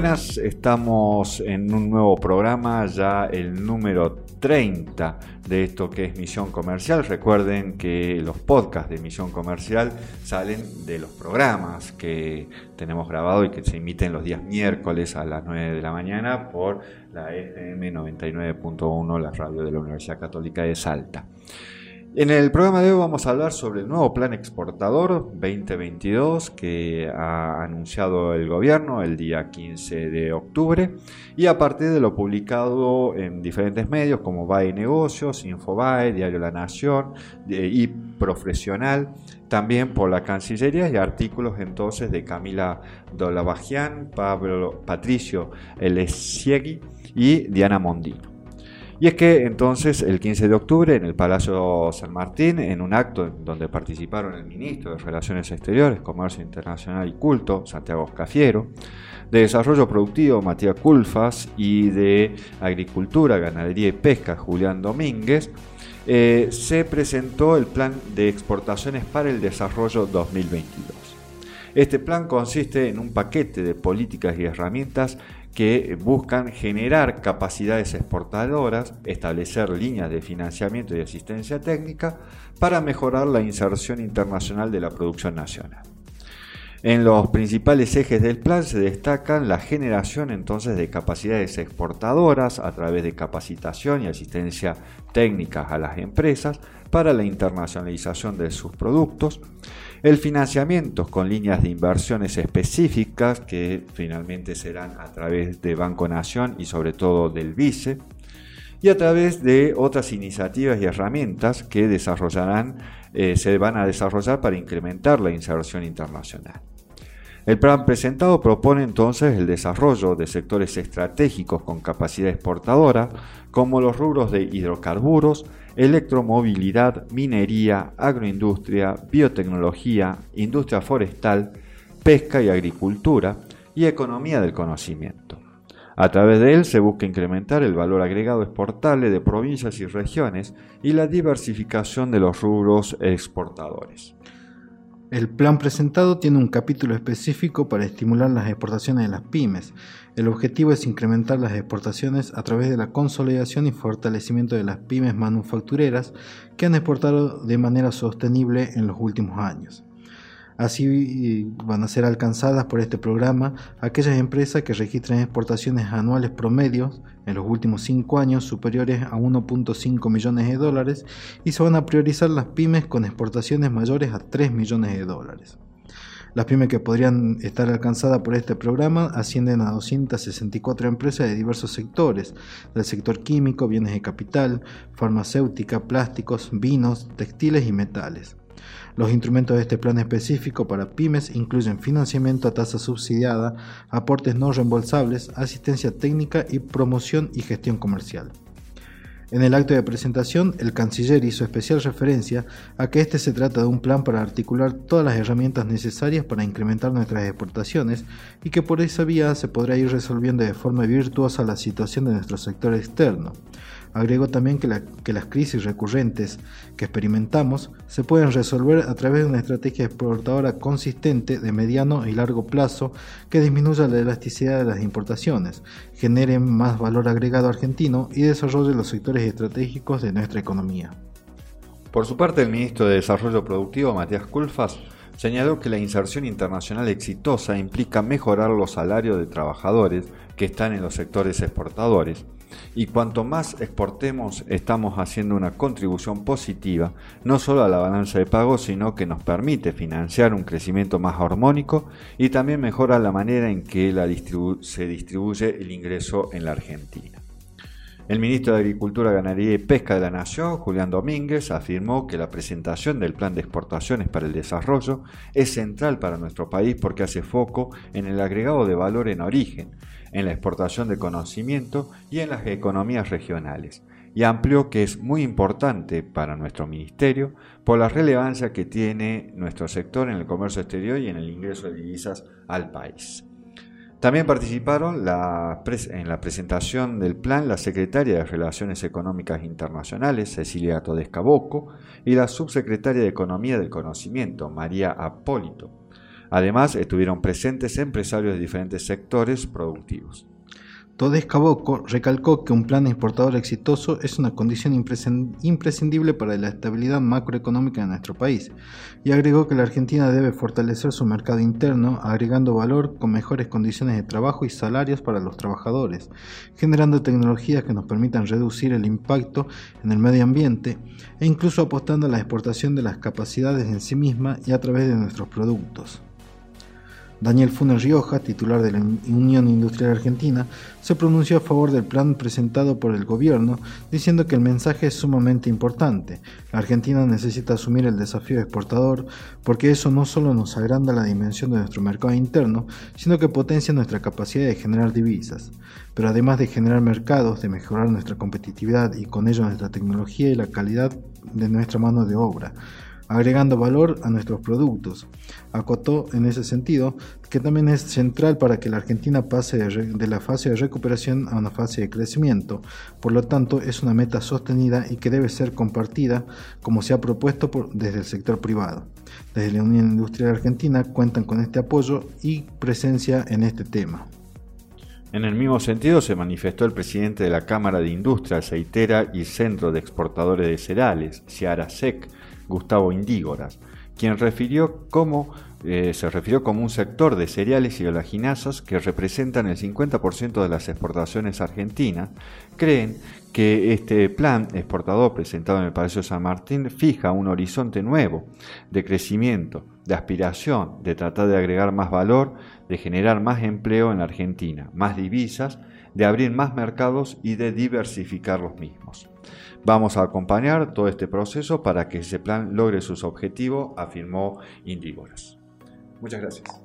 Buenas, estamos en un nuevo programa, ya el número 30 de esto que es Misión Comercial. Recuerden que los podcasts de Misión Comercial salen de los programas que tenemos grabado y que se emiten los días miércoles a las 9 de la mañana por la FM 99.1, la radio de la Universidad Católica de Salta. En el programa de hoy vamos a hablar sobre el nuevo plan exportador 2022 que ha anunciado el gobierno el día 15 de octubre y a partir de lo publicado en diferentes medios como BAE Negocios, Infobae, Diario La Nación y Profesional, también por la Cancillería y artículos entonces de Camila Dolabajian, Pablo Patricio Elesiegui y Diana Mondino. Y es que entonces el 15 de octubre en el Palacio San Martín, en un acto donde participaron el ministro de Relaciones Exteriores, Comercio Internacional y Culto, Santiago Cafiero, de Desarrollo Productivo, Matías Culfas, y de Agricultura, Ganadería y Pesca, Julián Domínguez, eh, se presentó el Plan de Exportaciones para el Desarrollo 2022. Este plan consiste en un paquete de políticas y herramientas que buscan generar capacidades exportadoras, establecer líneas de financiamiento y asistencia técnica para mejorar la inserción internacional de la producción nacional. En los principales ejes del plan se destacan la generación entonces de capacidades exportadoras a través de capacitación y asistencia técnica a las empresas para la internacionalización de sus productos, el financiamiento con líneas de inversiones específicas que finalmente serán a través de Banco Nación y sobre todo del BICE y a través de otras iniciativas y herramientas que desarrollarán, eh, se van a desarrollar para incrementar la inserción internacional. El plan presentado propone entonces el desarrollo de sectores estratégicos con capacidad exportadora, como los rubros de hidrocarburos, electromovilidad, minería, agroindustria, biotecnología, industria forestal, pesca y agricultura, y economía del conocimiento. A través de él se busca incrementar el valor agregado exportable de provincias y regiones y la diversificación de los rubros exportadores. El plan presentado tiene un capítulo específico para estimular las exportaciones de las pymes. El objetivo es incrementar las exportaciones a través de la consolidación y fortalecimiento de las pymes manufactureras que han exportado de manera sostenible en los últimos años. Así van a ser alcanzadas por este programa aquellas empresas que registren exportaciones anuales promedios en los últimos cinco años superiores a 1.5 millones de dólares y se van a priorizar las pymes con exportaciones mayores a 3 millones de dólares. Las pymes que podrían estar alcanzadas por este programa ascienden a 264 empresas de diversos sectores, del sector químico, bienes de capital, farmacéutica, plásticos, vinos, textiles y metales. Los instrumentos de este plan específico para pymes incluyen financiamiento a tasa subsidiada, aportes no reembolsables, asistencia técnica y promoción y gestión comercial. En el acto de presentación, el canciller hizo especial referencia a que este se trata de un plan para articular todas las herramientas necesarias para incrementar nuestras exportaciones y que por esa vía se podrá ir resolviendo de forma virtuosa la situación de nuestro sector externo. Agregó también que, las crisis recurrentes que experimentamos se pueden resolver a través de una estrategia exportadora consistente de mediano y largo plazo que disminuya la elasticidad de las importaciones, genere más valor agregado argentino y desarrolle los sectores estratégicos de nuestra economía. Por su parte, el ministro de Desarrollo Productivo, Matías Culfas, señaló que la inserción internacional exitosa implica mejorar los salarios de trabajadores que están en los sectores exportadores y cuanto más exportemos estamos haciendo una contribución positiva no solo a la balanza de pagos sino que nos permite financiar un crecimiento más armónico y también mejora la manera en que se distribuye el ingreso en la Argentina. El ministro de Agricultura, Ganadería y Pesca de la Nación, Julián Domínguez, afirmó que la presentación del Plan de Exportaciones para el Desarrollo es central para nuestro país porque hace foco en el agregado de valor en origen, en la exportación de conocimiento y en las economías regionales, y amplió que es muy importante para nuestro ministerio por la relevancia que tiene nuestro sector en el comercio exterior y en el ingreso de divisas al país. También participaron en la presentación del plan la secretaria de Relaciones Económicas Internacionales, Cecilia Todesca Boco, y la subsecretaria de Economía del Conocimiento, María Apólito. Además, estuvieron presentes empresarios de diferentes sectores productivos. Todés Caboco recalcó que un plan exportador exitoso es una condición imprescindible para la estabilidad macroeconómica de nuestro país y agregó que la Argentina debe fortalecer su mercado interno agregando valor con mejores condiciones de trabajo y salarios para los trabajadores, generando tecnologías que nos permitan reducir el impacto en el medio ambiente e incluso apostando a la exportación de las capacidades en sí misma y a través de nuestros productos. Daniel Funes Rioja, titular de la Unión Industrial Argentina, se pronunció a favor del plan presentado por el gobierno, diciendo que el mensaje es sumamente importante. La Argentina necesita asumir el desafío exportador porque eso no solo nos agranda la dimensión de nuestro mercado interno, sino que potencia nuestra capacidad de generar divisas. Pero además de generar mercados, de mejorar nuestra competitividad y con ello nuestra tecnología y la calidad de nuestra mano de obra agregando valor a nuestros productos. Acotó en ese sentido que también es central para que la Argentina pase de, la fase de recuperación a una fase de crecimiento. Por lo tanto, es una meta sostenida y que debe ser compartida como se ha propuesto desde el sector privado. Desde la Unión Industrial Argentina cuentan con este apoyo y presencia en este tema. En el mismo sentido se manifestó el presidente de la Cámara de Industria Aceitera y Centro de Exportadores de Cereales, Ciara SEC, Gustavo Indígoras, quien eh, se refirió como un sector de cereales y oleaginasas que representan el 50% de las exportaciones argentinas, creen que este plan exportador presentado en el Palacio San Martín fija un horizonte nuevo de crecimiento, de aspiración, de tratar de agregar más valor, de generar más empleo en la Argentina, más divisas, de abrir más mercados y de diversificar los mismos. Vamos a acompañar todo este proceso para que ese plan logre sus objetivos, afirmó Indígoras. Muchas gracias.